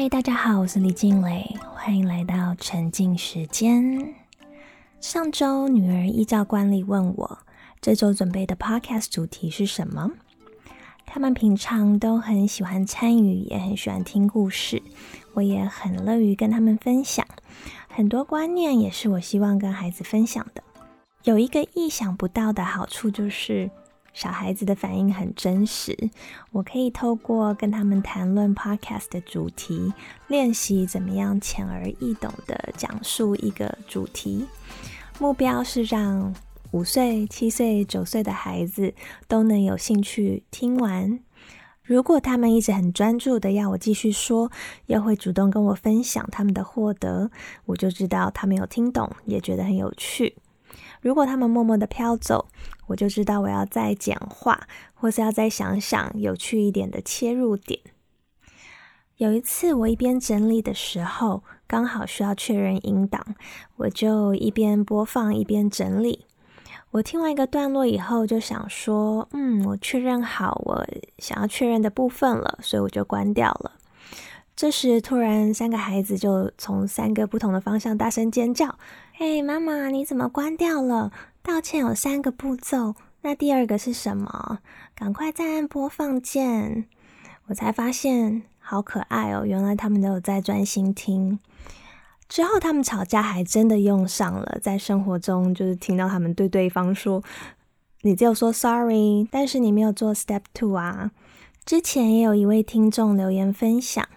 嗨，大家好，我是李静蕾，欢迎来到沉浸时间。上周女儿依照惯例问我，这周准备的 podcast 主题是什么？他们平常都很喜欢参与，也很喜欢听故事，我也很乐于跟他们分享。很多观念也是我希望跟孩子分享的。有一个意想不到的好处就是。小孩子的反应很真实，我可以透过跟他们谈论 podcast 的主题，练习怎么样浅而易懂的讲述一个主题。目标是让五岁、七岁、九岁的孩子都能有兴趣听完。如果他们一直很专注的要我继续说，又会主动跟我分享他们的获得，我就知道他们有听懂，也觉得很有趣。如果他们默默的飘走，我就知道我要再简化，或是要再想想有趣一点的切入点。有一次，我一边整理的时候，刚好需要确认音档，我就一边播放一边整理。我听完一个段落以后，就想说：“嗯，我确认好我想要确认的部分了，所以我就关掉了。”这时，突然三个孩子就从三个不同的方向大声尖叫：“嘿，妈妈，你怎么关掉了？道歉有三个步骤，那第二个是什么？赶快再按播放键。”我才发现，好可爱哦！原来他们都有在专心听。之后，他们吵架还真的用上了，在生活中就是听到他们对对方说：“你就说 sorry，但是你没有做 step two 啊。”之前也有一位听众留言分享。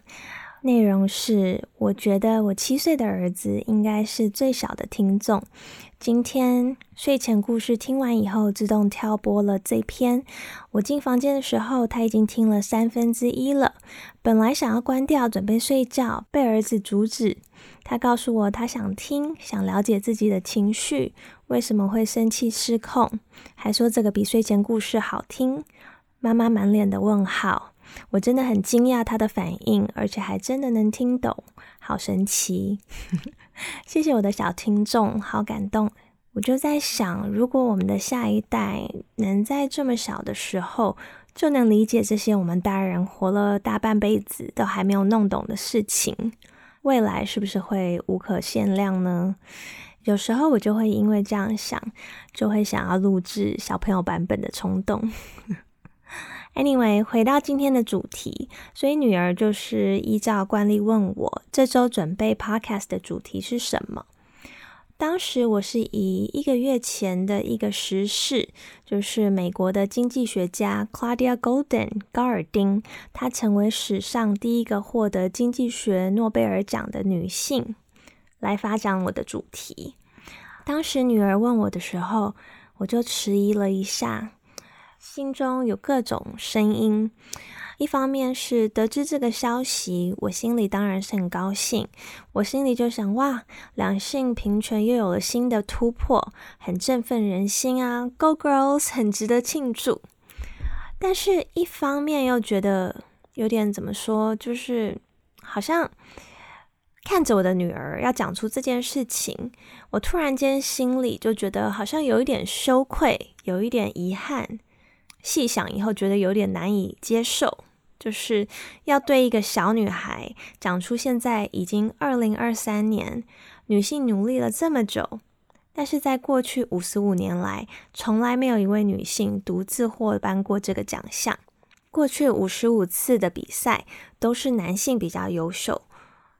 内容是，我觉得我七岁的儿子应该是最小的听众。今天睡前故事听完以后，自动跳播了这篇。我进房间的时候，他已经听了三分之一了。本来想要关掉，准备睡觉，被儿子阻止。他告诉我，他想听，想了解自己的情绪，为什么会生气失控，还说这个比睡前故事好听。妈妈满脸的问号。我真的很惊讶他的反应，而且还真的能听懂，好神奇！谢谢我的小听众，好感动。我就在想，如果我们的下一代能在这么小的时候就能理解这些我们大人活了大半辈子都还没有弄懂的事情，未来是不是会无可限量呢？有时候我就会因为这样想，就会想要录制小朋友版本的冲动。Anyway，回到今天的主题，所以女儿就是依照惯例问我这周准备 Podcast 的主题是什么。当时我是以一个月前的一个时事，就是美国的经济学家 Claudia Golden 高尔丁，她成为史上第一个获得经济学诺贝尔奖的女性，来发展我的主题。当时女儿问我的时候，我就迟疑了一下。心中有各种声音，一方面是得知这个消息，我心里当然是很高兴。我心里就想，哇，两性平权又有了新的突破，很振奋人心啊！Go girls，很值得庆祝。但是，一方面又觉得有点怎么说，就是好像看着我的女儿要讲出这件事情，我突然间心里就觉得好像有一点羞愧，有一点遗憾。细想以后，觉得有点难以接受，就是要对一个小女孩讲出现在已经二零二三年，女性努力了这么久，但是在过去五十五年来，从来没有一位女性独自获颁过这个奖项。过去五十五次的比赛都是男性比较优秀。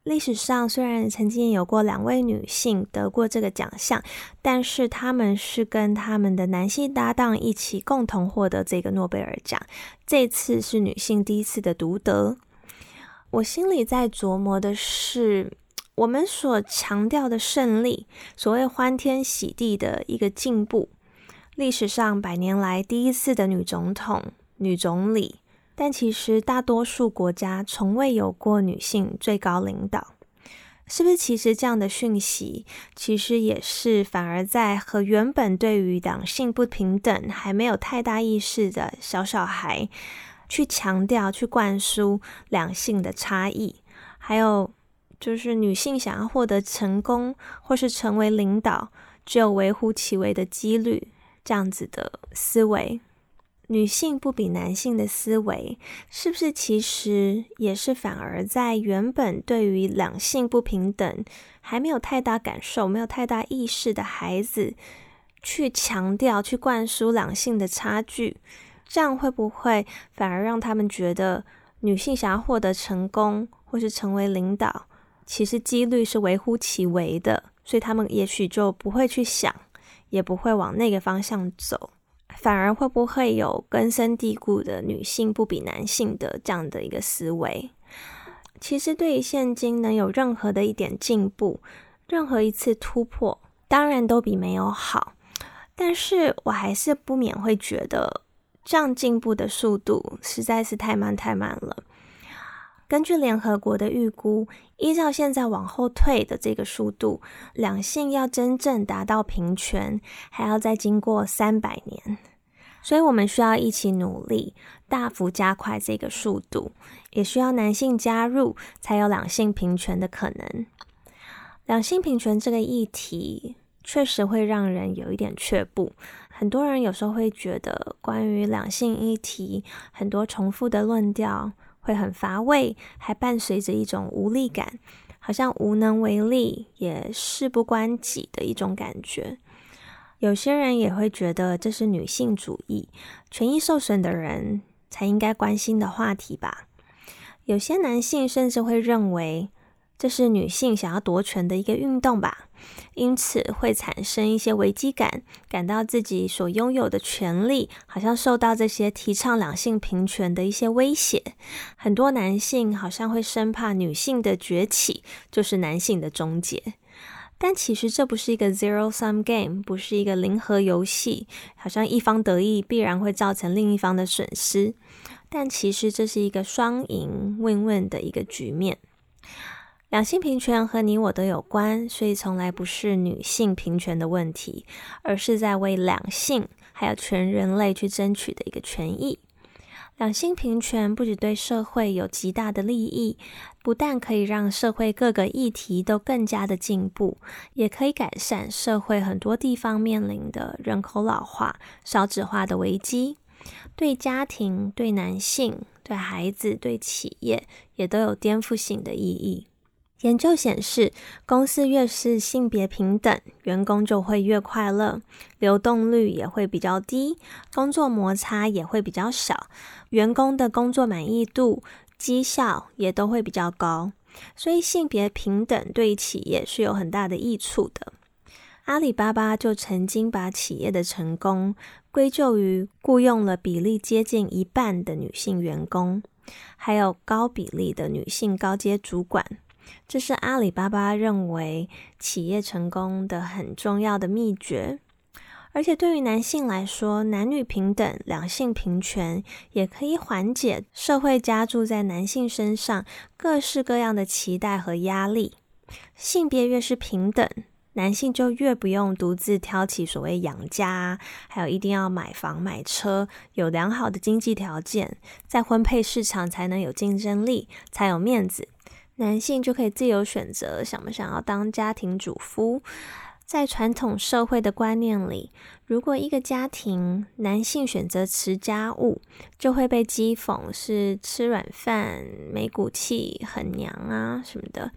历史上虽然曾经有过两位女性得过这个奖项，但是他们是跟他们的男性搭档一起共同获得这个诺贝尔奖。这次是女性第一次的独得。我心里在琢磨的是，我们所强调的胜利，所谓欢天喜地的一个进步，历史上百年来第一次的女总统、女总理。但其实大多数国家从未有过女性最高领导，是不是？其实这样的讯息，其实也是反而在和原本对于两性不平等还没有太大意识的小小孩，去强调、去灌输两性的差异，还有就是女性想要获得成功或是成为领导，只有微乎其微的几率这样子的思维。女性不比男性的思维，是不是其实也是反而在原本对于两性不平等还没有太大感受、没有太大意识的孩子，去强调、去灌输两性的差距，这样会不会反而让他们觉得女性想要获得成功或是成为领导，其实几率是微乎其微的，所以他们也许就不会去想，也不会往那个方向走。反而会不会有根深蒂固的女性不比男性的这样的一个思维？其实对于现今能有任何的一点进步，任何一次突破，当然都比没有好。但是我还是不免会觉得，这样进步的速度实在是太慢太慢了。根据联合国的预估，依照现在往后退的这个速度，两性要真正达到平权，还要再经过三百年。所以，我们需要一起努力，大幅加快这个速度，也需要男性加入，才有两性平权的可能。两性平权这个议题，确实会让人有一点却步。很多人有时候会觉得，关于两性议题，很多重复的论调。会很乏味，还伴随着一种无力感，好像无能为力，也事不关己的一种感觉。有些人也会觉得这是女性主义、权益受损的人才应该关心的话题吧。有些男性甚至会认为。这是女性想要夺权的一个运动吧，因此会产生一些危机感，感到自己所拥有的权利好像受到这些提倡两性平权的一些威胁。很多男性好像会生怕女性的崛起就是男性的终结，但其实这不是一个 zero sum game，不是一个零和游戏，好像一方得意必然会造成另一方的损失，但其实这是一个双赢 win win 的一个局面。两性平权和你我都有关，所以从来不是女性平权的问题，而是在为两性还有全人类去争取的一个权益。两性平权不只对社会有极大的利益，不但可以让社会各个议题都更加的进步，也可以改善社会很多地方面临的人口老化、少子化的危机。对家庭、对男性、对孩子、对企业，也都有颠覆性的意义。研究显示，公司越是性别平等，员工就会越快乐，流动率也会比较低，工作摩擦也会比较少，员工的工作满意度、绩效也都会比较高。所以，性别平等对企业是有很大的益处的。阿里巴巴就曾经把企业的成功归咎于雇佣了比例接近一半的女性员工，还有高比例的女性高阶主管。这是阿里巴巴认为企业成功的很重要的秘诀，而且对于男性来说，男女平等、两性平权也可以缓解社会加注在男性身上各式各样的期待和压力。性别越是平等，男性就越不用独自挑起所谓养家，还有一定要买房买车，有良好的经济条件，在婚配市场才能有竞争力，才有面子。男性就可以自由选择想不想要当家庭主妇。在传统社会的观念里，如果一个家庭男性选择持家务，就会被讥讽是吃软饭、没骨气、很娘啊什么的。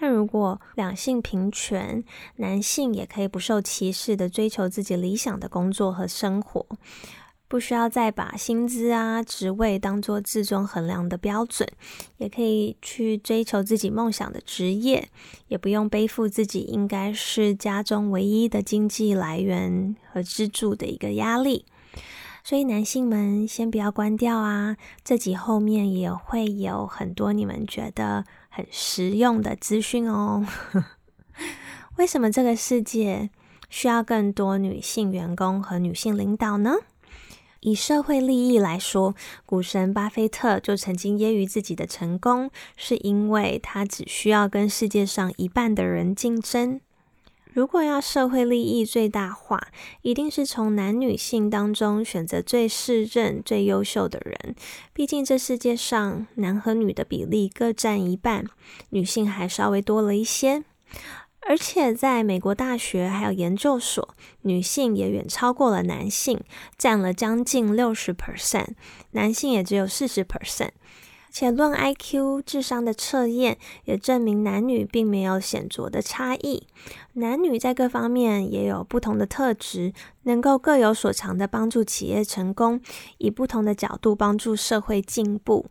但如果两性平权，男性也可以不受歧视的追求自己理想的工作和生活。不需要再把薪资啊、职位当做至终衡量的标准，也可以去追求自己梦想的职业，也不用背负自己应该是家中唯一的经济来源和支柱的一个压力。所以，男性们先不要关掉啊！这集后面也会有很多你们觉得很实用的资讯哦。为什么这个世界需要更多女性员工和女性领导呢？以社会利益来说，股神巴菲特就曾经揶揄自己的成功，是因为他只需要跟世界上一半的人竞争。如果要社会利益最大化，一定是从男女性当中选择最适任、最优秀的人。毕竟这世界上男和女的比例各占一半，女性还稍微多了一些。而且在美国大学还有研究所，女性也远超过了男性，占了将近六十 percent，男性也只有四十 percent。且论 IQ 智商的测验也证明男女并没有显著的差异，男女在各方面也有不同的特质，能够各有所长的帮助企业成功，以不同的角度帮助社会进步。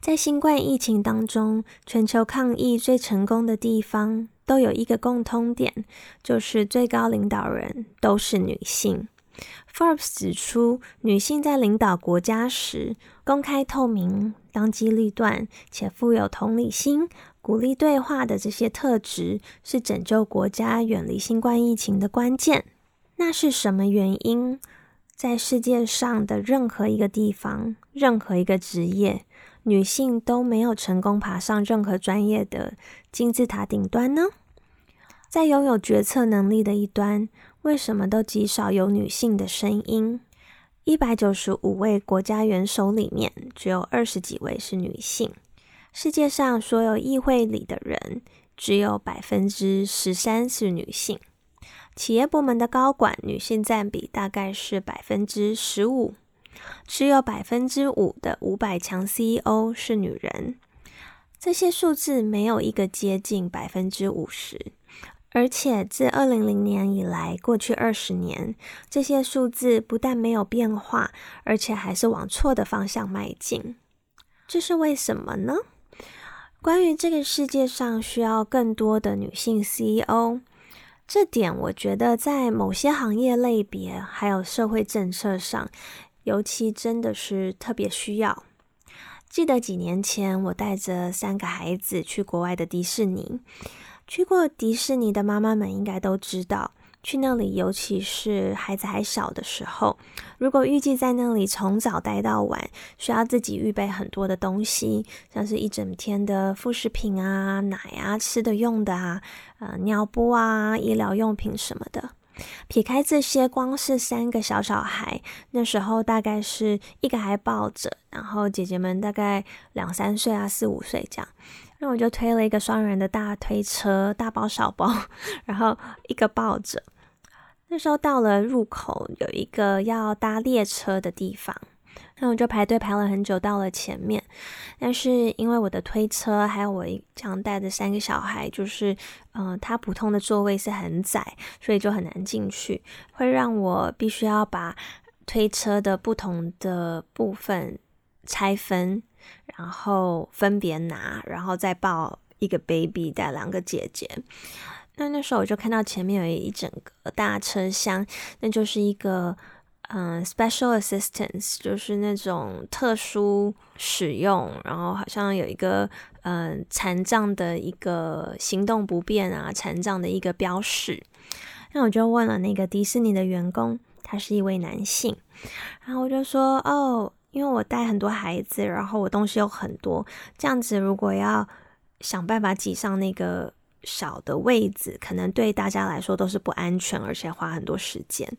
在新冠疫情当中，全球抗疫最成功的地方都有一个共通点，就是最高领导人都是女性。Forbes 指出，女性在领导国家时，公开透明、当机立断且富有同理心、鼓励对话的这些特质，是拯救国家远离新冠疫情的关键。那是什么原因？在世界上的任何一个地方、任何一个职业，女性都没有成功爬上任何专业的金字塔顶端呢？在拥有决策能力的一端。为什么都极少有女性的声音？一百九十五位国家元首里面，只有二十几位是女性。世界上所有议会里的人，只有百分之十三是女性。企业部门的高管女性占比大概是百分之十五，只有百分之五的五百强 CEO 是女人。这些数字没有一个接近百分之五十。而且自二零零年以来，过去二十年，这些数字不但没有变化，而且还是往错的方向迈进。这是为什么呢？关于这个世界上需要更多的女性 CEO，这点我觉得在某些行业类别还有社会政策上，尤其真的是特别需要。记得几年前，我带着三个孩子去国外的迪士尼。去过迪士尼的妈妈们应该都知道，去那里，尤其是孩子还小的时候，如果预计在那里从早待到晚，需要自己预备很多的东西，像是一整天的副食品啊、奶啊、吃的用的啊、呃尿布啊、医疗用品什么的。撇开这些，光是三个小小孩，那时候大概是一个还抱着，然后姐姐们大概两三岁啊、四五岁这样。那我就推了一个双人的大推车，大包小包，然后一个抱着。那时候到了入口，有一个要搭列车的地方，那我就排队排了很久，到了前面。但是因为我的推车还有我这样带的三个小孩，就是嗯，它普通的座位是很窄，所以就很难进去，会让我必须要把推车的不同的部分拆分。然后分别拿，然后再抱一个 baby 带两个姐姐。那那时候我就看到前面有一整个大车厢，那就是一个嗯 special assistance，就是那种特殊使用，然后好像有一个嗯残障的一个行动不便啊，残障的一个标识。那我就问了那个迪士尼的员工，他是一位男性，然后我就说哦。因为我带很多孩子，然后我东西有很多，这样子如果要想办法挤上那个小的位子，可能对大家来说都是不安全，而且花很多时间。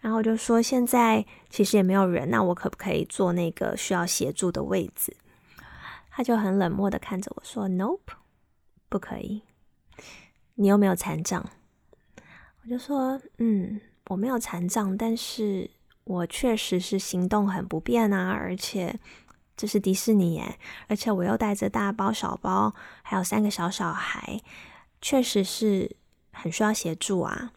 然后我就说，现在其实也没有人，那我可不可以坐那个需要协助的位子？他就很冷漠的看着我说：“Nope，不可以。你又没有残障。”我就说：“嗯，我没有残障，但是。”我确实是行动很不便啊，而且这是迪士尼耶，而且我又带着大包小包，还有三个小小孩，确实是很需要协助啊。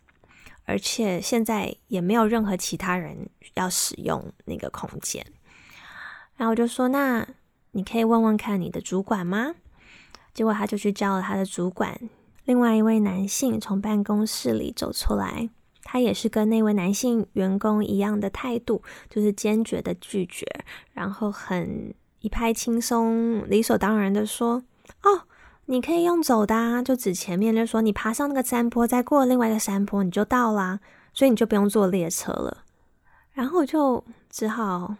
而且现在也没有任何其他人要使用那个空间。然后我就说：“那你可以问问看你的主管吗？”结果他就去叫了他的主管，另外一位男性从办公室里走出来。他也是跟那位男性员工一样的态度，就是坚决的拒绝，然后很一派轻松、理所当然的说：“哦，你可以用走的，啊就指前面，就说你爬上那个山坡，再过另外一个山坡，你就到啦，所以你就不用坐列车了。”然后我就只好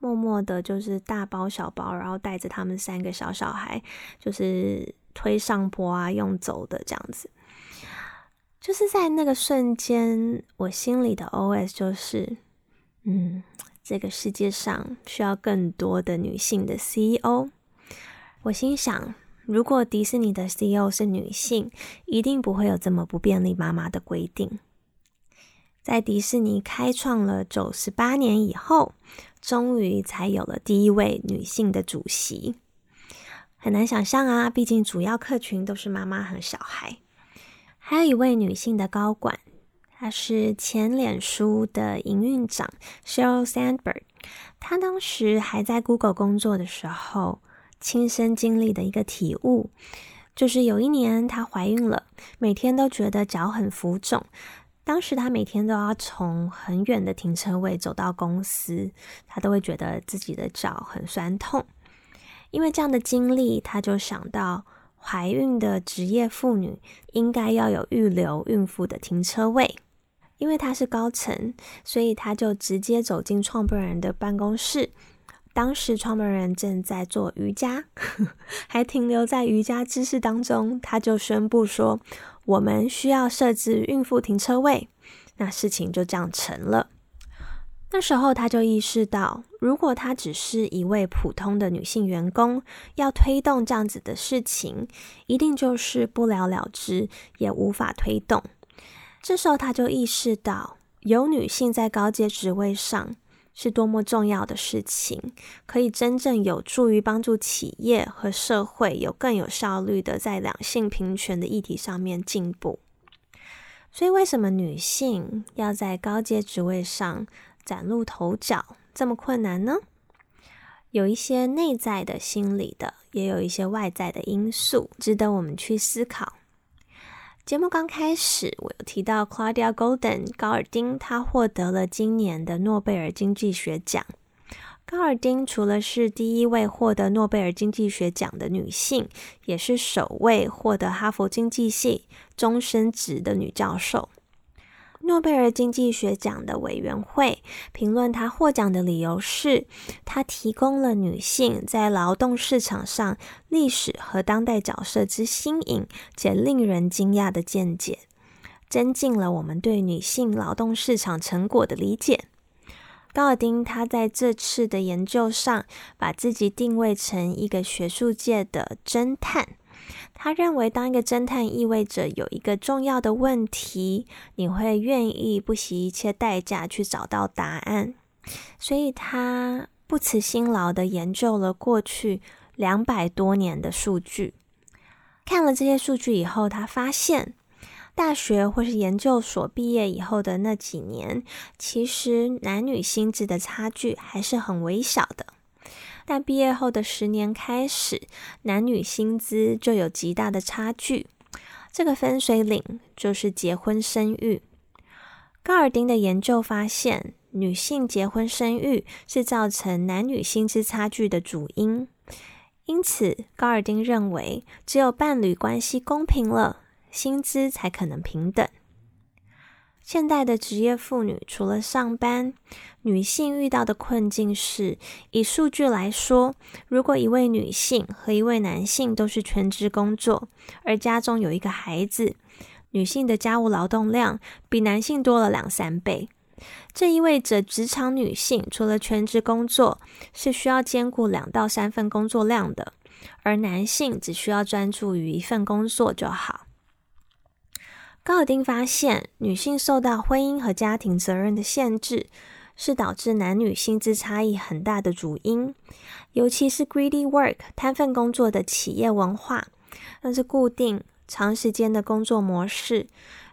默默的，就是大包小包，然后带着他们三个小小孩，就是推上坡啊，用走的这样子。就是在那个瞬间，我心里的 OS 就是：嗯，这个世界上需要更多的女性的 CEO。我心想，如果迪士尼的 CEO 是女性，一定不会有这么不便利妈妈的规定。在迪士尼开创了九十八年以后，终于才有了第一位女性的主席。很难想象啊，毕竟主要客群都是妈妈和小孩。还有一位女性的高管，她是前脸书的营运长 Sheryl Sandberg。她当时还在 Google 工作的时候，亲身经历的一个体悟，就是有一年她怀孕了，每天都觉得脚很浮肿。当时她每天都要从很远的停车位走到公司，她都会觉得自己的脚很酸痛。因为这样的经历，她就想到。怀孕的职业妇女应该要有预留孕妇的停车位，因为她是高层，所以她就直接走进创办人的办公室。当时创办人正在做瑜伽，还停留在瑜伽姿势当中，他就宣布说：“我们需要设置孕妇停车位。”那事情就这样成了。那时候，他就意识到，如果他只是一位普通的女性员工，要推动这样子的事情，一定就是不了了之，也无法推动。这时候，他就意识到，有女性在高阶职位上是多么重要的事情，可以真正有助于帮助企业和社会有更有效率的在两性平权的议题上面进步。所以，为什么女性要在高阶职位上？崭露头角这么困难呢？有一些内在的心理的，也有一些外在的因素，值得我们去思考。节目刚开始，我有提到 Claudia Golden 高尔丁，她获得了今年的诺贝尔经济学奖。高尔丁除了是第一位获得诺贝尔经济学奖的女性，也是首位获得哈佛经济系终身职的女教授。诺贝尔经济学奖的委员会评论他获奖的理由是，他提供了女性在劳动市场上历史和当代角色之新颖且令人惊讶的见解，增进了我们对女性劳动市场成果的理解。高尔丁他在这次的研究上，把自己定位成一个学术界的侦探。他认为，当一个侦探意味着有一个重要的问题，你会愿意不惜一切代价去找到答案。所以，他不辞辛劳的研究了过去两百多年的数据。看了这些数据以后，他发现，大学或是研究所毕业以后的那几年，其实男女薪资的差距还是很微小的。但毕业后的十年开始，男女薪资就有极大的差距。这个分水岭就是结婚生育。高尔丁的研究发现，女性结婚生育是造成男女薪资差距的主因。因此，高尔丁认为，只有伴侣关系公平了，薪资才可能平等。现代的职业妇女除了上班，女性遇到的困境是：以数据来说，如果一位女性和一位男性都是全职工作，而家中有一个孩子，女性的家务劳动量比男性多了两三倍。这意味着，职场女性除了全职工作，是需要兼顾两到三份工作量的，而男性只需要专注于一份工作就好。高尔丁发现，女性受到婚姻和家庭责任的限制，是导致男女薪资差异很大的主因。尤其是 greedy work 贪份工作的企业文化，像是固定长时间的工作模式、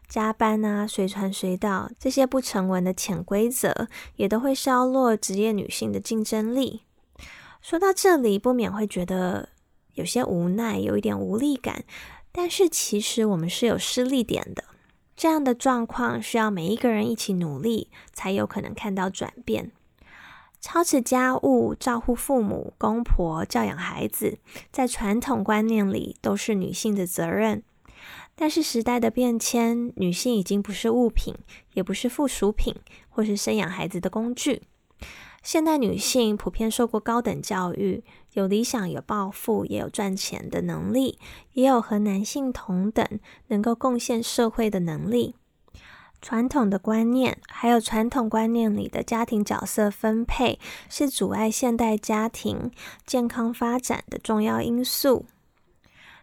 加班啊、随传随到这些不成文的潜规则，也都会削弱职业女性的竞争力。说到这里，不免会觉得有些无奈，有一点无力感。但是其实我们是有失力点的，这样的状况需要每一个人一起努力，才有可能看到转变。操持家务、照顾父母、公婆、教养孩子，在传统观念里都是女性的责任。但是时代的变迁，女性已经不是物品，也不是附属品，或是生养孩子的工具。现代女性普遍受过高等教育，有理想、有抱负，也有赚钱的能力，也有和男性同等能够贡献社会的能力。传统的观念，还有传统观念里的家庭角色分配，是阻碍现代家庭健康发展的重要因素。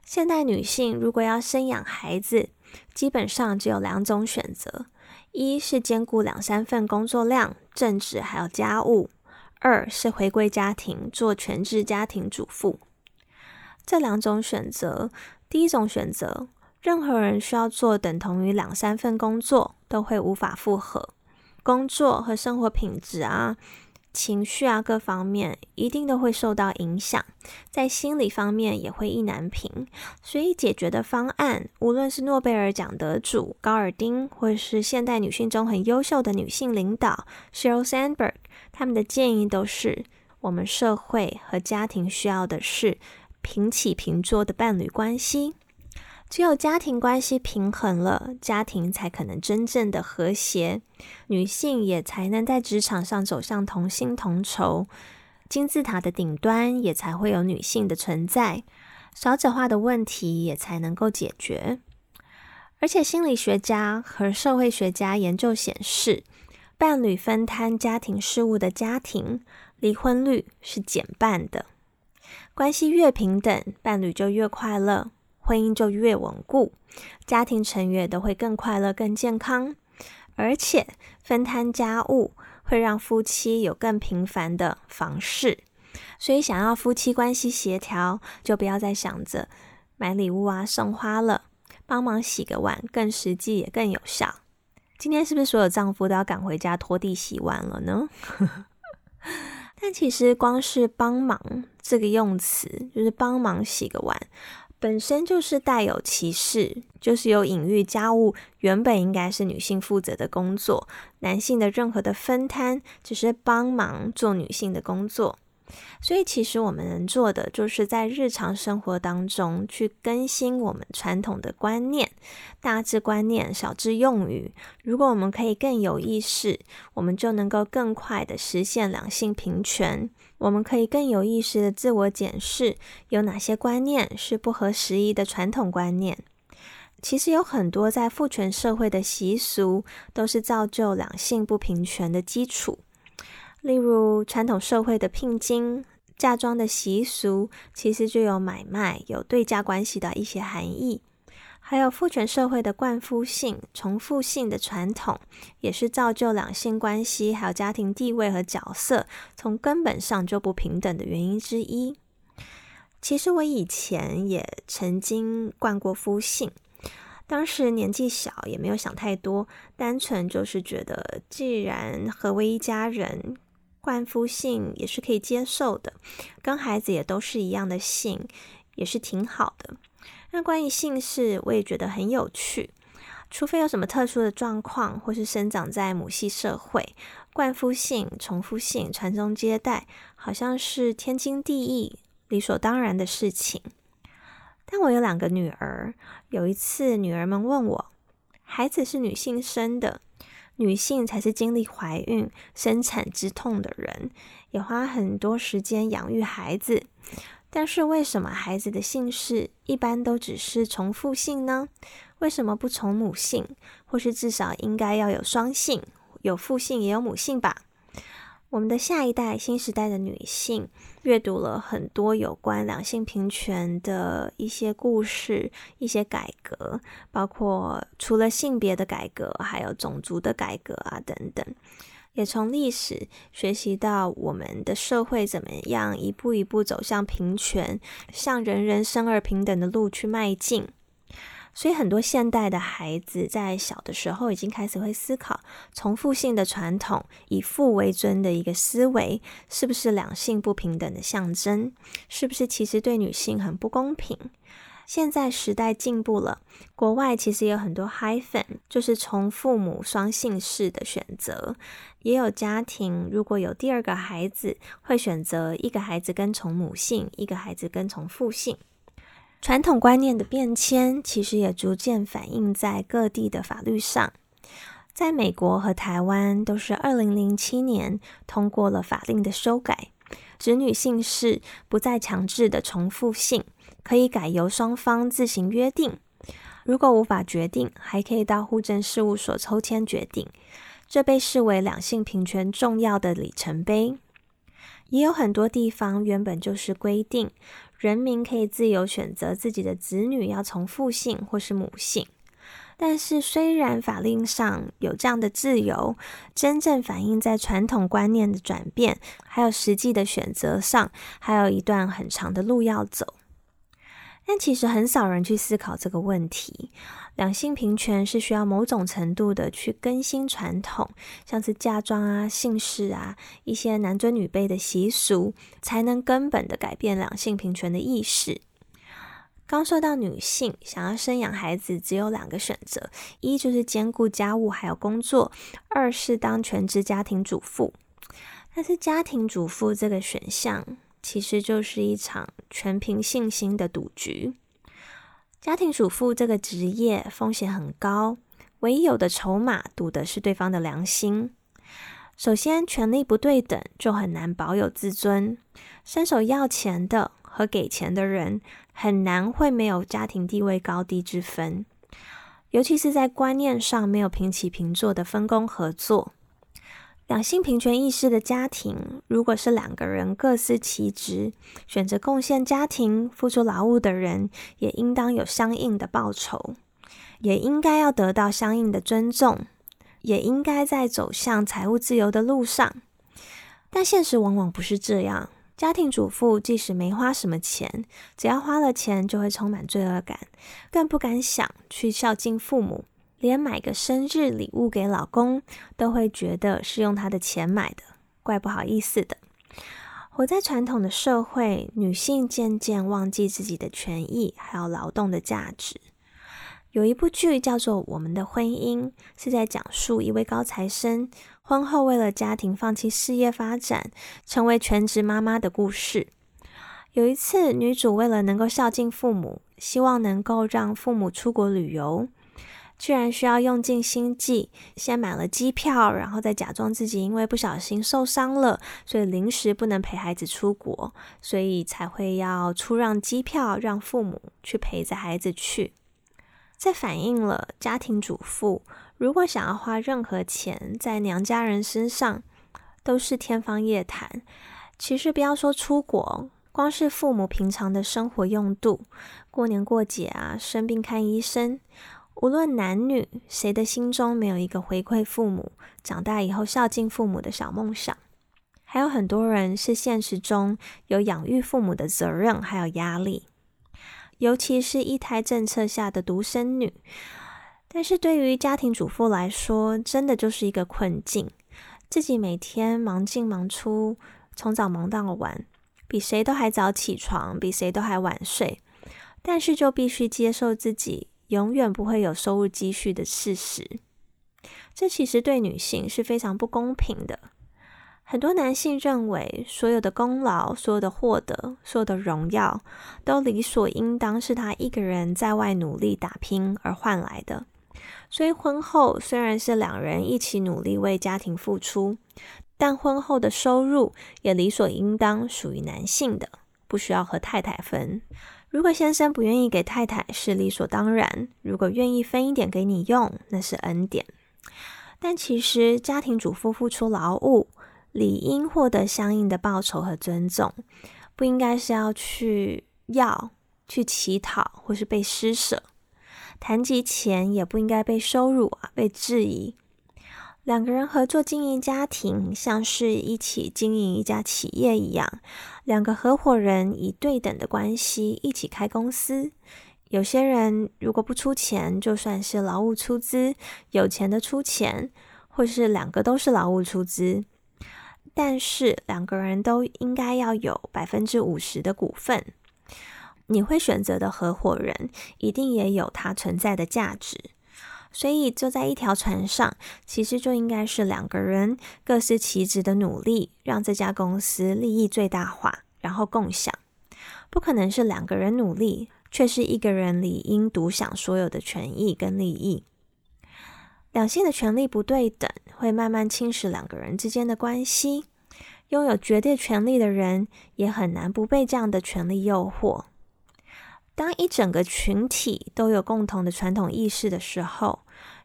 现代女性如果要生养孩子，基本上只有两种选择：一是兼顾两三份工作量，正职还有家务；二是回归家庭，做全职家庭主妇。这两种选择，第一种选择，任何人需要做等同于两三份工作，都会无法负荷工作和生活品质啊。情绪啊，各方面一定都会受到影响，在心理方面也会意难平。所以解决的方案，无论是诺贝尔奖得主高尔丁，或是现代女性中很优秀的女性领导 Sheryl Sandberg，他们的建议都是：我们社会和家庭需要的是平起平坐的伴侣关系。只有家庭关系平衡了，家庭才可能真正的和谐，女性也才能在职场上走向同心同酬，金字塔的顶端也才会有女性的存在，少子化的问题也才能够解决。而且心理学家和社会学家研究显示，伴侣分摊家庭事务的家庭，离婚率是减半的。关系越平等，伴侣就越快乐。婚姻就越稳固，家庭成员都会更快乐、更健康，而且分摊家务会让夫妻有更频繁的房事。所以，想要夫妻关系协调，就不要再想着买礼物啊、送花了，帮忙洗个碗更实际也更有效。今天是不是所有丈夫都要赶回家拖地洗碗了呢？但其实光是帮忙这个用词，就是帮忙洗个碗。本身就是带有歧视，就是有隐喻，家务原本应该是女性负责的工作，男性的任何的分摊只是帮忙做女性的工作。所以，其实我们能做的，就是在日常生活当中去更新我们传统的观念、大致观念、小智用语。如果我们可以更有意识，我们就能够更快的实现两性平权。我们可以更有意识的自我检视，有哪些观念是不合时宜的传统观念。其实有很多在父权社会的习俗，都是造就两性不平权的基础。例如，传统社会的聘金、嫁妆的习俗，其实就有买卖、有对价关系的一些含义。还有父权社会的冠夫性、重复性的传统，也是造就两性关系还有家庭地位和角色从根本上就不平等的原因之一。其实我以前也曾经冠过夫姓，当时年纪小，也没有想太多，单纯就是觉得，既然合为一家人。冠夫姓也是可以接受的，跟孩子也都是一样的姓，也是挺好的。那关于姓氏，我也觉得很有趣。除非有什么特殊的状况，或是生长在母系社会，冠夫姓、重复姓传宗接代，好像是天经地义、理所当然的事情。但我有两个女儿，有一次女儿们问我，孩子是女性生的。女性才是经历怀孕、生产之痛的人，也花很多时间养育孩子。但是为什么孩子的姓氏一般都只是重复姓呢？为什么不从母姓，或是至少应该要有双姓，有父姓也有母姓吧？我们的下一代、新时代的女性阅读了很多有关两性平权的一些故事、一些改革，包括除了性别的改革，还有种族的改革啊等等，也从历史学习到我们的社会怎么样一步一步走向平权，向人人生而平等的路去迈进。所以，很多现代的孩子在小的时候已经开始会思考重复性的传统，以父为尊的一个思维，是不是两性不平等的象征？是不是其实对女性很不公平？现在时代进步了，国外其实有很多 hyphen，就是从父母双姓氏的选择，也有家庭如果有第二个孩子，会选择一个孩子跟从母姓，一个孩子跟从父姓。传统观念的变迁，其实也逐渐反映在各地的法律上。在美国和台湾，都是二零零七年通过了法令的修改，子女姓氏不再强制的重复姓，可以改由双方自行约定。如果无法决定，还可以到户政事务所抽签决定。这被视为两性平权重要的里程碑。也有很多地方原本就是规定。人民可以自由选择自己的子女要从父姓或是母姓。但是，虽然法令上有这样的自由，真正反映在传统观念的转变，还有实际的选择上，还有一段很长的路要走。但其实很少人去思考这个问题。两性平权是需要某种程度的去更新传统，像是嫁妆啊、姓氏啊、一些男尊女卑的习俗，才能根本的改变两性平权的意识。刚说到女性想要生养孩子，只有两个选择：一就是兼顾家务还有工作；二是当全职家庭主妇。但是家庭主妇这个选项，其实就是一场全凭信心的赌局。家庭主妇这个职业风险很高，唯一有的筹码赌的是对方的良心。首先，权力不对等，就很难保有自尊。伸手要钱的和给钱的人。很难会没有家庭地位高低之分，尤其是在观念上没有平起平坐的分工合作。两性平权意识的家庭，如果是两个人各司其职，选择贡献家庭、付出劳务的人，也应当有相应的报酬，也应该要得到相应的尊重，也应该在走向财务自由的路上。但现实往往不是这样。家庭主妇即使没花什么钱，只要花了钱就会充满罪恶感，更不敢想去孝敬父母，连买个生日礼物给老公都会觉得是用他的钱买的，怪不好意思的。活在传统的社会，女性渐渐忘记自己的权益，还有劳动的价值。有一部剧叫做《我们的婚姻》，是在讲述一位高材生。婚后为了家庭放弃事业发展，成为全职妈妈的故事。有一次，女主为了能够孝敬父母，希望能够让父母出国旅游，居然需要用尽心计，先买了机票，然后再假装自己因为不小心受伤了，所以临时不能陪孩子出国，所以才会要出让机票，让父母去陪着孩子去。这反映了家庭主妇。如果想要花任何钱在娘家人身上，都是天方夜谭。其实不要说出国，光是父母平常的生活用度，过年过节啊，生病看医生，无论男女，谁的心中没有一个回馈父母、长大以后孝敬父母的小梦想？还有很多人是现实中有养育父母的责任，还有压力，尤其是一胎政策下的独生女。但是对于家庭主妇来说，真的就是一个困境。自己每天忙进忙出，从早忙到晚，比谁都还早起床，比谁都还晚睡。但是就必须接受自己永远不会有收入积蓄的事实。这其实对女性是非常不公平的。很多男性认为，所有的功劳、所有的获得、所有的荣耀，都理所应当是他一个人在外努力打拼而换来的。所以婚后虽然是两人一起努力为家庭付出，但婚后的收入也理所应当属于男性的，不需要和太太分。如果先生不愿意给太太，是理所当然；如果愿意分一点给你用，那是恩典。但其实家庭主妇付出劳务，理应获得相应的报酬和尊重，不应该是要去要、去乞讨或是被施舍。谈及钱，也不应该被羞辱啊，被质疑。两个人合作经营家庭，像是一起经营一家企业一样，两个合伙人以对等的关系一起开公司。有些人如果不出钱，就算是劳务出资；有钱的出钱，或是两个都是劳务出资。但是两个人都应该要有百分之五十的股份。你会选择的合伙人一定也有他存在的价值，所以坐在一条船上，其实就应该是两个人各司其职的努力，让这家公司利益最大化，然后共享。不可能是两个人努力，却是一个人理应独享所有的权益跟利益。两性的权利不对等，会慢慢侵蚀两个人之间的关系。拥有绝对权力的人，也很难不被这样的权力诱惑。当一整个群体都有共同的传统意识的时候，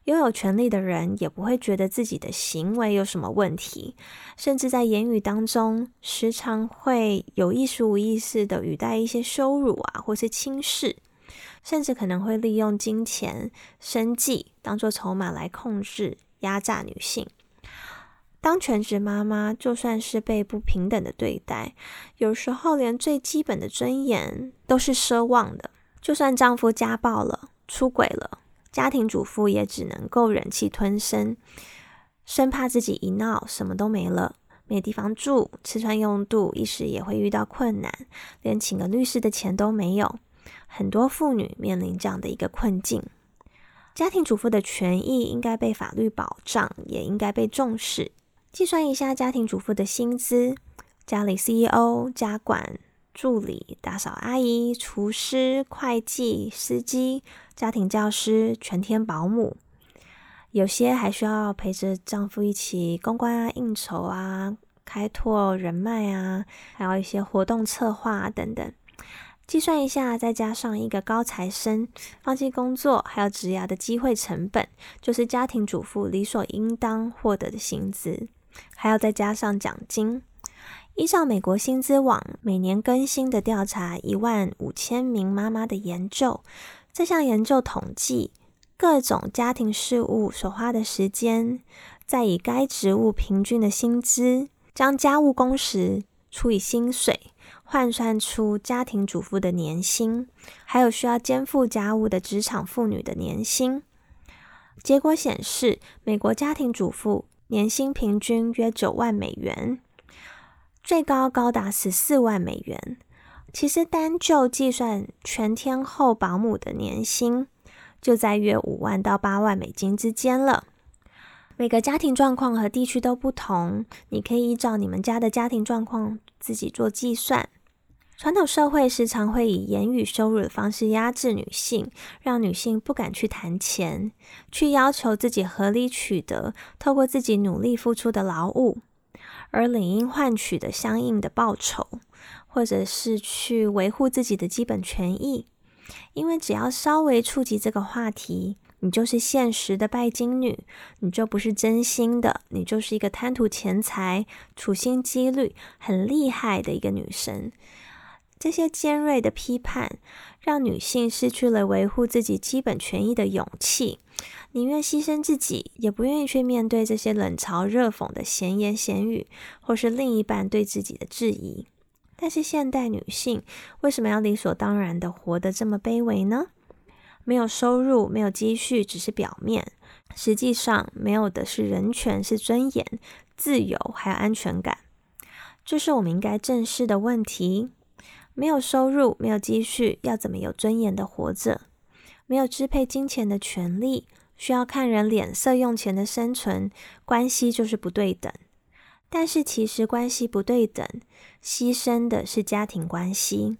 拥有权力的人也不会觉得自己的行为有什么问题，甚至在言语当中时常会有意识无意识的语带一些羞辱啊，或是轻视，甚至可能会利用金钱、生计当做筹码来控制、压榨女性。当全职妈妈，就算是被不平等的对待，有时候连最基本的尊严都是奢望的。就算丈夫家暴了、出轨了，家庭主妇也只能够忍气吞声，生怕自己一闹什么都没了，没地方住，吃穿用度一时也会遇到困难，连请个律师的钱都没有。很多妇女面临这样的一个困境。家庭主妇的权益应该被法律保障，也应该被重视。计算一下家庭主妇的薪资：家里 CEO、家管、助理、打扫阿姨、厨师、会计、司机、家庭教师、全天保姆，有些还需要陪着丈夫一起公关啊、应酬啊、开拓人脉啊，还有一些活动策划等等。计算一下，再加上一个高材生放弃工作还有职涯的机会成本，就是家庭主妇理所应当获得的薪资。还要再加上奖金。依照美国薪资网每年更新的调查一万五千名妈妈的研究，这项研究统计各种家庭事务所花的时间，再以该职务平均的薪资，将家务工时除以薪水，换算出家庭主妇的年薪，还有需要肩负家务的职场妇女的年薪。结果显示，美国家庭主妇。年薪平均约九万美元，最高高达十四万美元。其实单就计算全天候保姆的年薪，就在约五万到八万美金之间了。每个家庭状况和地区都不同，你可以依照你们家的家庭状况自己做计算。传统社会时常会以言语羞辱的方式压制女性，让女性不敢去谈钱，去要求自己合理取得透过自己努力付出的劳务，而理应换取的相应的报酬，或者是去维护自己的基本权益。因为只要稍微触及这个话题，你就是现实的拜金女，你就不是真心的，你就是一个贪图钱财、处心积虑、很厉害的一个女生。这些尖锐的批判，让女性失去了维护自己基本权益的勇气，宁愿牺牲自己，也不愿意去面对这些冷嘲热讽的闲言闲语，或是另一半对自己的质疑。但是，现代女性为什么要理所当然的活得这么卑微呢？没有收入，没有积蓄，只是表面，实际上没有的是人权、是尊严、自由，还有安全感。这是我们应该正视的问题。没有收入，没有积蓄，要怎么有尊严的活着？没有支配金钱的权利，需要看人脸色用钱的生存关系就是不对等。但是其实关系不对等，牺牲的是家庭关系。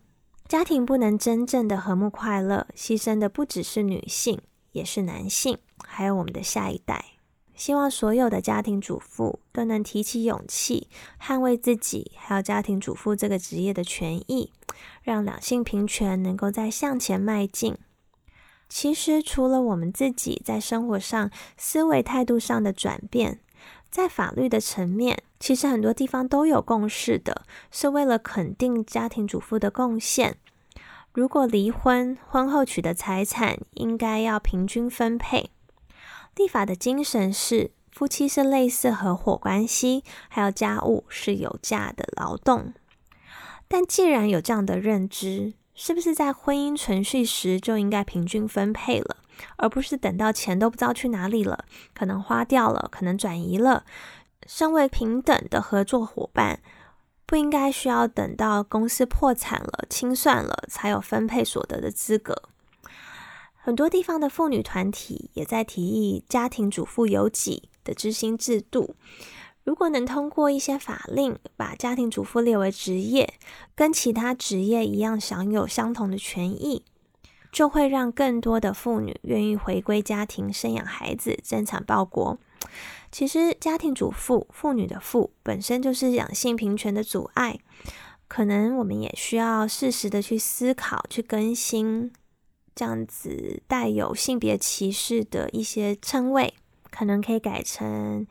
家庭不能真正的和睦快乐，牺牲的不只是女性，也是男性，还有我们的下一代。希望所有的家庭主妇都能提起勇气，捍卫自己还有家庭主妇这个职业的权益，让两性平权能够再向前迈进。其实，除了我们自己在生活上、思维态度上的转变，在法律的层面，其实很多地方都有共识的，是为了肯定家庭主妇的贡献。如果离婚，婚后取得财产应该要平均分配。立法的精神是，夫妻是类似合伙关系，还有家务是有价的劳动。但既然有这样的认知，是不是在婚姻存续时就应该平均分配了，而不是等到钱都不知道去哪里了，可能花掉了，可能转移了？身为平等的合作伙伴，不应该需要等到公司破产了、清算了，才有分配所得的资格。很多地方的妇女团体也在提议家庭主妇有己的知薪制度。如果能通过一些法令，把家庭主妇列为职业，跟其他职业一样享有相同的权益，就会让更多的妇女愿意回归家庭生养孩子、生产报国。其实，家庭主妇妇女的“妇”本身就是两性平权的阻碍，可能我们也需要适时的去思考、去更新。这样子带有性别歧视的一些称谓，可能可以改成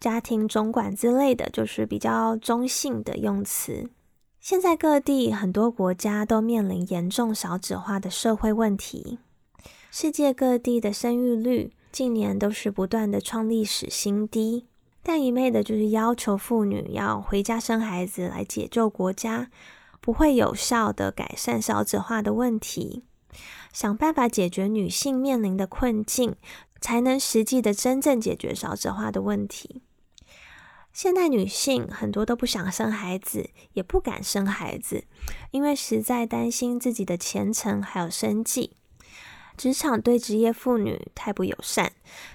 家庭总管之类的，就是比较中性的用词。现在各地很多国家都面临严重少子化的社会问题，世界各地的生育率近年都是不断的创历史新低。但一昧的就是要求妇女要回家生孩子来解救国家，不会有效的改善少子化的问题。想办法解决女性面临的困境，才能实际的真正解决少子化的问题。现代女性很多都不想生孩子，也不敢生孩子，因为实在担心自己的前程还有生计。职场对职业妇女太不友善，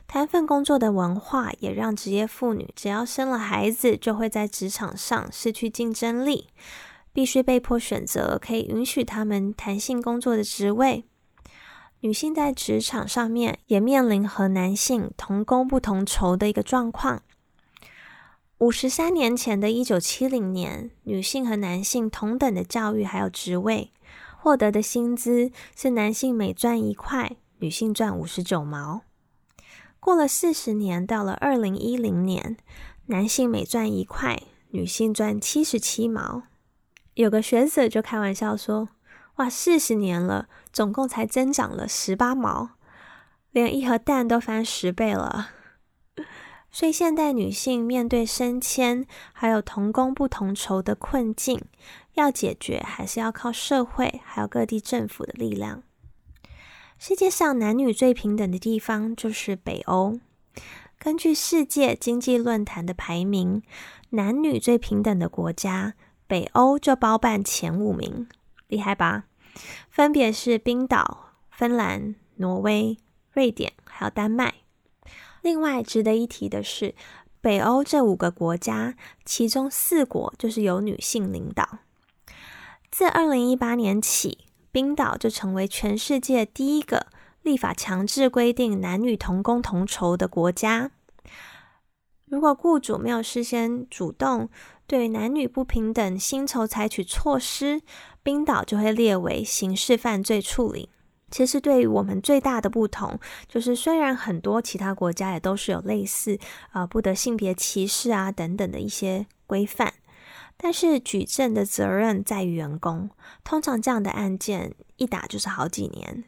谈份工作的文化也让职业妇女只要生了孩子，就会在职场上失去竞争力，必须被迫选择可以允许他们弹性工作的职位。女性在职场上面也面临和男性同工不同酬的一个状况。五十三年前的一九七零年，女性和男性同等的教育还有职位。获得的薪资是男性每赚一块，女性赚五十九毛。过了四十年，到了二零一零年，男性每赚一块，女性赚七十七毛。有个学者就开玩笑说：“哇，四十年了，总共才增长了十八毛，连一盒蛋都翻十倍了。”所以，现代女性面对升迁还有同工不同酬的困境。要解决，还是要靠社会还有各地政府的力量。世界上男女最平等的地方就是北欧。根据世界经济论坛的排名，男女最平等的国家，北欧就包办前五名，厉害吧？分别是冰岛、芬兰、挪威、瑞典，还有丹麦。另外值得一提的是，北欧这五个国家，其中四国就是由女性领导。自二零一八年起，冰岛就成为全世界第一个立法强制规定男女同工同酬的国家。如果雇主没有事先主动对男女不平等薪酬采取措施，冰岛就会列为刑事犯罪处理。其实，对于我们最大的不同，就是虽然很多其他国家也都是有类似啊不得性别歧视啊等等的一些规范。但是举证的责任在于员工，通常这样的案件一打就是好几年。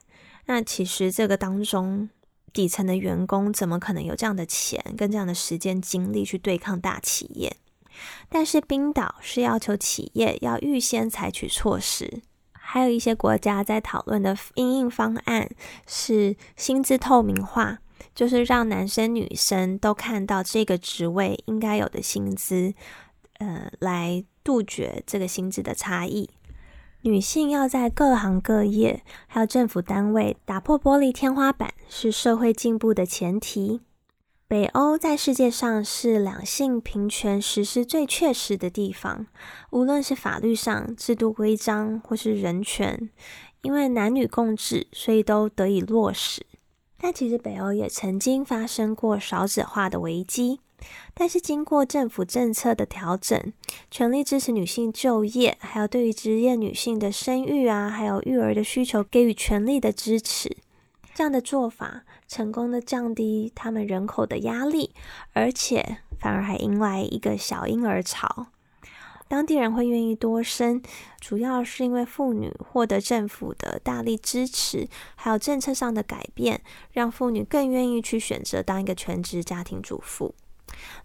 那其实这个当中，底层的员工怎么可能有这样的钱跟这样的时间精力去对抗大企业？但是冰岛是要求企业要预先采取措施，还有一些国家在讨论的应应方案是薪资透明化，就是让男生女生都看到这个职位应该有的薪资。呃，来杜绝这个薪资的差异。女性要在各行各业，还有政府单位打破玻璃天花板，是社会进步的前提。北欧在世界上是两性平权实施最确实的地方，无论是法律上、制度规章或是人权，因为男女共治，所以都得以落实。但其实北欧也曾经发生过少子化的危机。但是经过政府政策的调整，全力支持女性就业，还有对于职业女性的生育啊，还有育儿的需求给予全力的支持，这样的做法成功的降低他们人口的压力，而且反而还迎来一个小婴儿潮。当地人会愿意多生，主要是因为妇女获得政府的大力支持，还有政策上的改变，让妇女更愿意去选择当一个全职家庭主妇。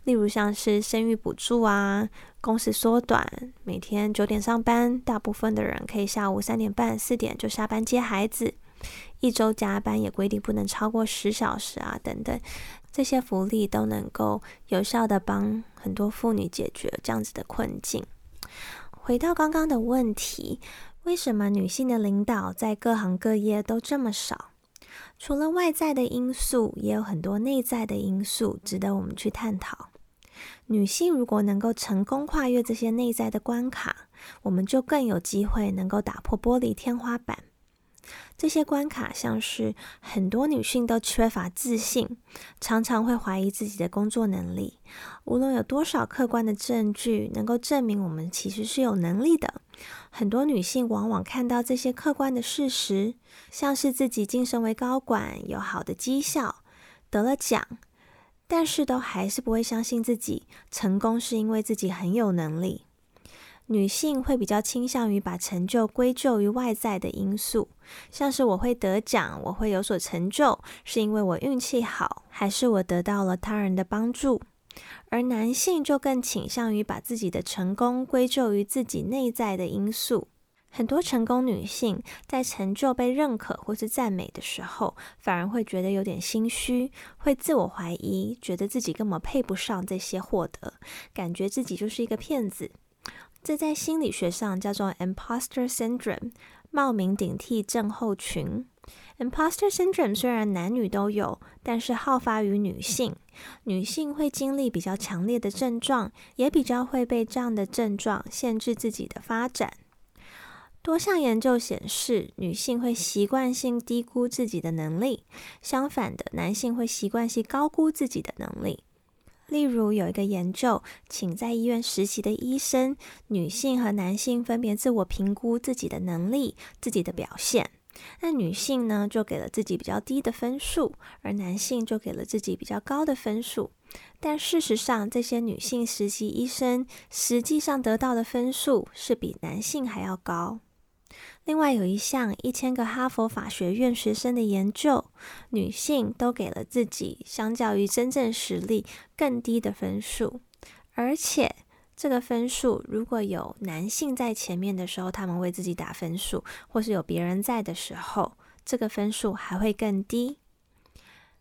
例如像是生育补助啊，工时缩短，每天九点上班，大部分的人可以下午三点半、四点就下班接孩子，一周加班也规定不能超过十小时啊，等等，这些福利都能够有效的帮很多妇女解决这样子的困境。回到刚刚的问题，为什么女性的领导在各行各业都这么少？除了外在的因素，也有很多内在的因素值得我们去探讨。女性如果能够成功跨越这些内在的关卡，我们就更有机会能够打破玻璃天花板。这些关卡像是很多女性都缺乏自信，常常会怀疑自己的工作能力。无论有多少客观的证据能够证明我们其实是有能力的，很多女性往往看到这些客观的事实，像是自己晋升为高管、有好的绩效、得了奖，但是都还是不会相信自己成功是因为自己很有能力。女性会比较倾向于把成就归咎于外在的因素，像是我会得奖，我会有所成就，是因为我运气好，还是我得到了他人的帮助？而男性就更倾向于把自己的成功归咎于自己内在的因素。很多成功女性在成就被认可或是赞美的时候，反而会觉得有点心虚，会自我怀疑，觉得自己根本配不上这些获得，感觉自己就是一个骗子。这在心理学上叫做 imposter syndrome，冒名顶替症候群。Imposter syndrome 虽然男女都有，但是好发于女性。女性会经历比较强烈的症状，也比较会被这样的症状限制自己的发展。多项研究显示，女性会习惯性低估自己的能力，相反的，男性会习惯性高估自己的能力。例如，有一个研究，请在医院实习的医生，女性和男性分别自我评估自己的能力、自己的表现。那女性呢，就给了自己比较低的分数，而男性就给了自己比较高的分数。但事实上，这些女性实习医生实际上得到的分数是比男性还要高。另外，有一项一千个哈佛法学院学生的研究，女性都给了自己相较于真正实力更低的分数，而且。这个分数如果有男性在前面的时候，他们为自己打分数，或是有别人在的时候，这个分数还会更低。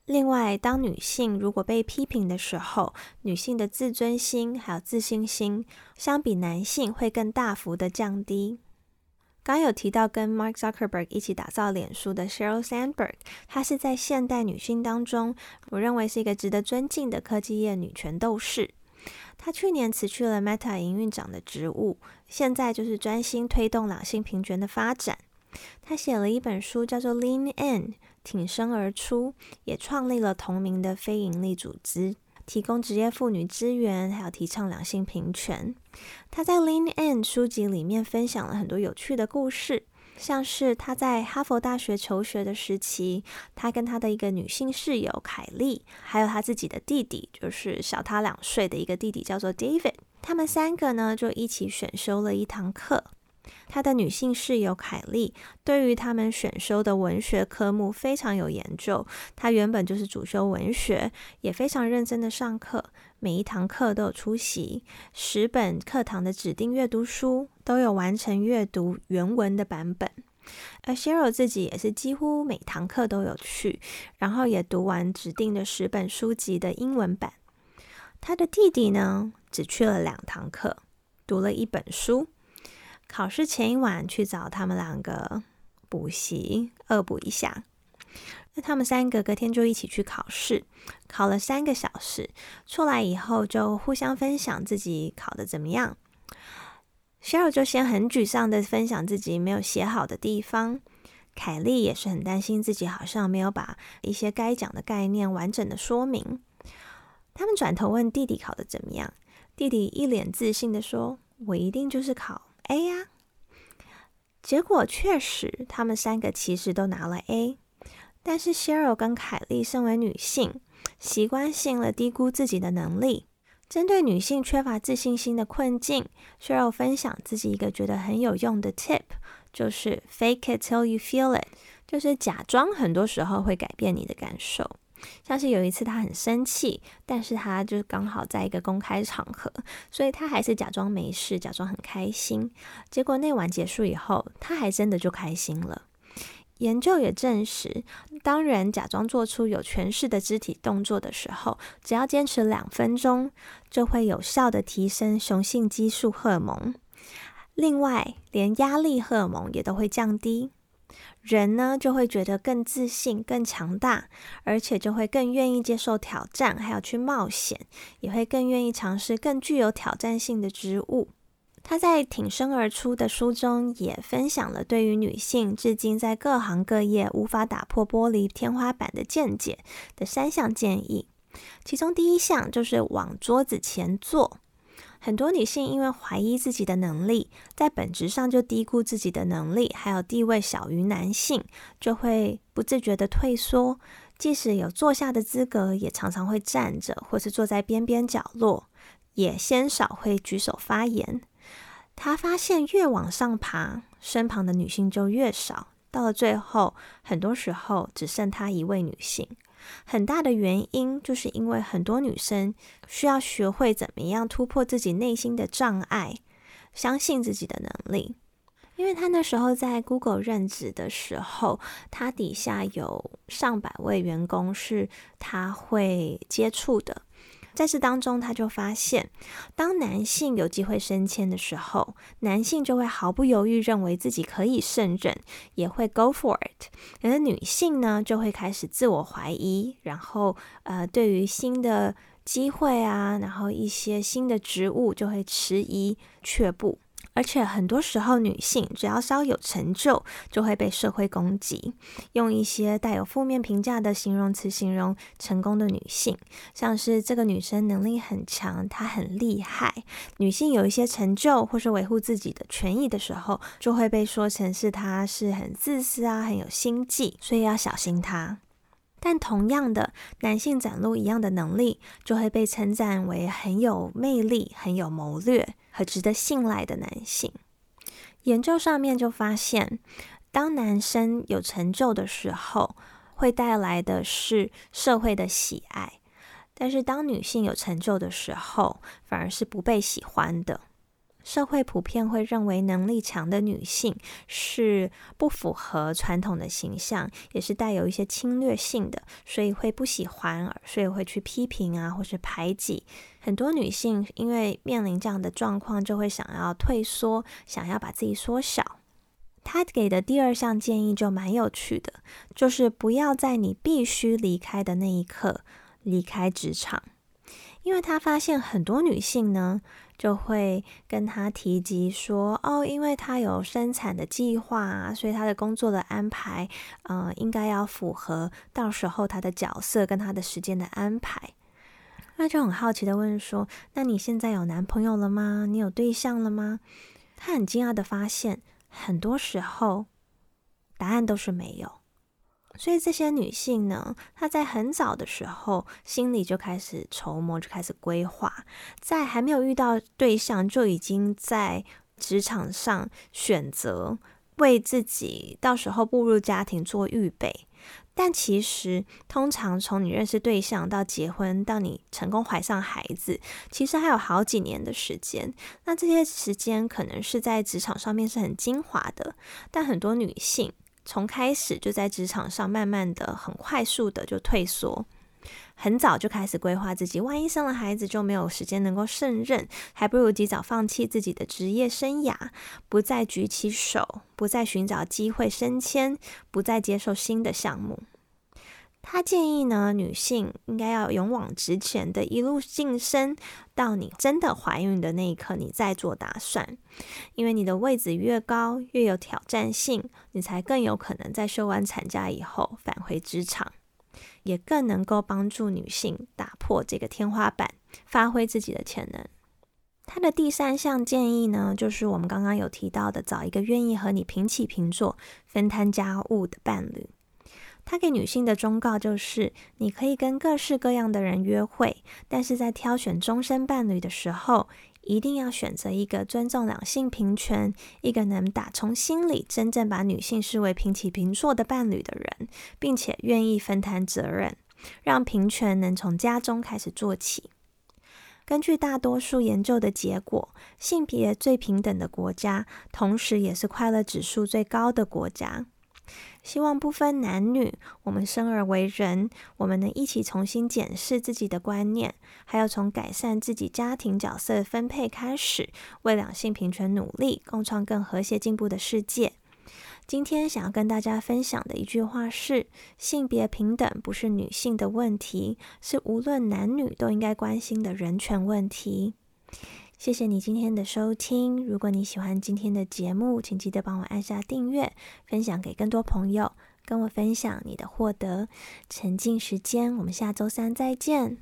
另外，当女性如果被批评的时候，女性的自尊心还有自信心，相比男性会更大幅的降低。刚有提到跟 Mark Zuckerberg 一起打造脸书的 Sheryl Sandberg，她是在现代女性当中，我认为是一个值得尊敬的科技业女权斗士。她去年辞去了 Meta 营运长的职务，现在就是专心推动两性平权的发展。她写了一本书，叫做《Lean In》，挺身而出，也创立了同名的非营利组织，提供职业妇女资源，还有提倡两性平权。他在《Lean In》书籍里面分享了很多有趣的故事。像是他在哈佛大学求学的时期，他跟他的一个女性室友凯莉，还有他自己的弟弟，就是小他两岁的一个弟弟，叫做 David。他们三个呢，就一起选修了一堂课。他的女性室友凯莉对于他们选修的文学科目非常有研究，她原本就是主修文学，也非常认真的上课，每一堂课都有出席，十本课堂的指定阅读书都有完成阅读原文的版本。而 Sheryl 自己也是几乎每堂课都有去，然后也读完指定的十本书籍的英文版。他的弟弟呢，只去了两堂课，读了一本书。考试前一晚去找他们两个补习，恶补一下。那他们三个隔天就一起去考试，考了三个小时，出来以后就互相分享自己考的怎么样。Sheryl 就先很沮丧的分享自己没有写好的地方，凯莉也是很担心自己好像没有把一些该讲的概念完整的说明。他们转头问弟弟考的怎么样，弟弟一脸自信的说：“我一定就是考。” A 呀，结果确实，他们三个其实都拿了 A。但是 Sheryl 跟凯莉身为女性，习惯性了低估自己的能力。针对女性缺乏自信心的困境，Sheryl 分享自己一个觉得很有用的 tip，就是 Fake it till you feel it，就是假装很多时候会改变你的感受。像是有一次他很生气，但是他就刚好在一个公开场合，所以他还是假装没事，假装很开心。结果那晚结束以后，他还真的就开心了。研究也证实，当人假装做出有权势的肢体动作的时候，只要坚持两分钟，就会有效的提升雄性激素荷尔蒙。另外，连压力荷尔蒙也都会降低。人呢就会觉得更自信、更强大，而且就会更愿意接受挑战，还要去冒险，也会更愿意尝试更具有挑战性的职务。他在挺身而出的书中也分享了对于女性至今在各行各业无法打破玻璃天花板的见解的三项建议，其中第一项就是往桌子前坐。很多女性因为怀疑自己的能力，在本质上就低估自己的能力，还有地位小于男性，就会不自觉的退缩。即使有坐下的资格，也常常会站着，或是坐在边边角落，也鲜少会举手发言。他发现越往上爬，身旁的女性就越少，到了最后，很多时候只剩他一位女性。很大的原因就是因为很多女生需要学会怎么样突破自己内心的障碍，相信自己的能力。因为他那时候在 Google 任职的时候，他底下有上百位员工是他会接触的。在这当中，他就发现，当男性有机会升迁的时候，男性就会毫不犹豫认为自己可以胜任，也会 go for it；而女性呢，就会开始自我怀疑，然后呃，对于新的机会啊，然后一些新的职务，就会迟疑却步。而且很多时候，女性只要稍有成就，就会被社会攻击，用一些带有负面评价的形容词形容成功的女性，像是这个女生能力很强，她很厉害。女性有一些成就或是维护自己的权益的时候，就会被说成是她是很自私啊，很有心计，所以要小心她。但同样的，男性展露一样的能力，就会被称赞为很有魅力、很有谋略和值得信赖的男性。研究上面就发现，当男生有成就的时候，会带来的是社会的喜爱；但是当女性有成就的时候，反而是不被喜欢的。社会普遍会认为能力强的女性是不符合传统的形象，也是带有一些侵略性的，所以会不喜欢，所以会去批评啊，或是排挤。很多女性因为面临这样的状况，就会想要退缩，想要把自己缩小。他给的第二项建议就蛮有趣的，就是不要在你必须离开的那一刻离开职场，因为他发现很多女性呢。就会跟他提及说，哦，因为他有生产的计划，所以他的工作的安排，呃，应该要符合到时候他的角色跟他的时间的安排。那就很好奇的问说，那你现在有男朋友了吗？你有对象了吗？他很惊讶的发现，很多时候答案都是没有。所以这些女性呢，她在很早的时候心里就开始筹谋，就开始规划，在还没有遇到对象，就已经在职场上选择为自己到时候步入家庭做预备。但其实，通常从你认识对象到结婚，到你成功怀上孩子，其实还有好几年的时间。那这些时间可能是在职场上面是很精华的，但很多女性。从开始就在职场上，慢慢的、很快速的就退缩，很早就开始规划自己，万一生了孩子就没有时间能够胜任，还不如及早放弃自己的职业生涯，不再举起手，不再寻找机会升迁，不再接受新的项目。他建议呢，女性应该要勇往直前的，一路晋升到你真的怀孕的那一刻，你再做打算。因为你的位子越高，越有挑战性，你才更有可能在休完产假以后返回职场，也更能够帮助女性打破这个天花板，发挥自己的潜能。他的第三项建议呢，就是我们刚刚有提到的，找一个愿意和你平起平坐、分摊家务的伴侣。他给女性的忠告就是：你可以跟各式各样的人约会，但是在挑选终身伴侣的时候，一定要选择一个尊重两性平权、一个能打从心里真正把女性视为平起平坐的伴侣的人，并且愿意分担责任，让平权能从家中开始做起。根据大多数研究的结果，性别最平等的国家，同时也是快乐指数最高的国家。希望不分男女，我们生而为人，我们能一起重新检视自己的观念，还要从改善自己家庭角色分配开始，为两性平权努力，共创更和谐进步的世界。今天想要跟大家分享的一句话是：性别平等不是女性的问题，是无论男女都应该关心的人权问题。谢谢你今天的收听。如果你喜欢今天的节目，请记得帮我按下订阅，分享给更多朋友，跟我分享你的获得。沉浸时间，我们下周三再见。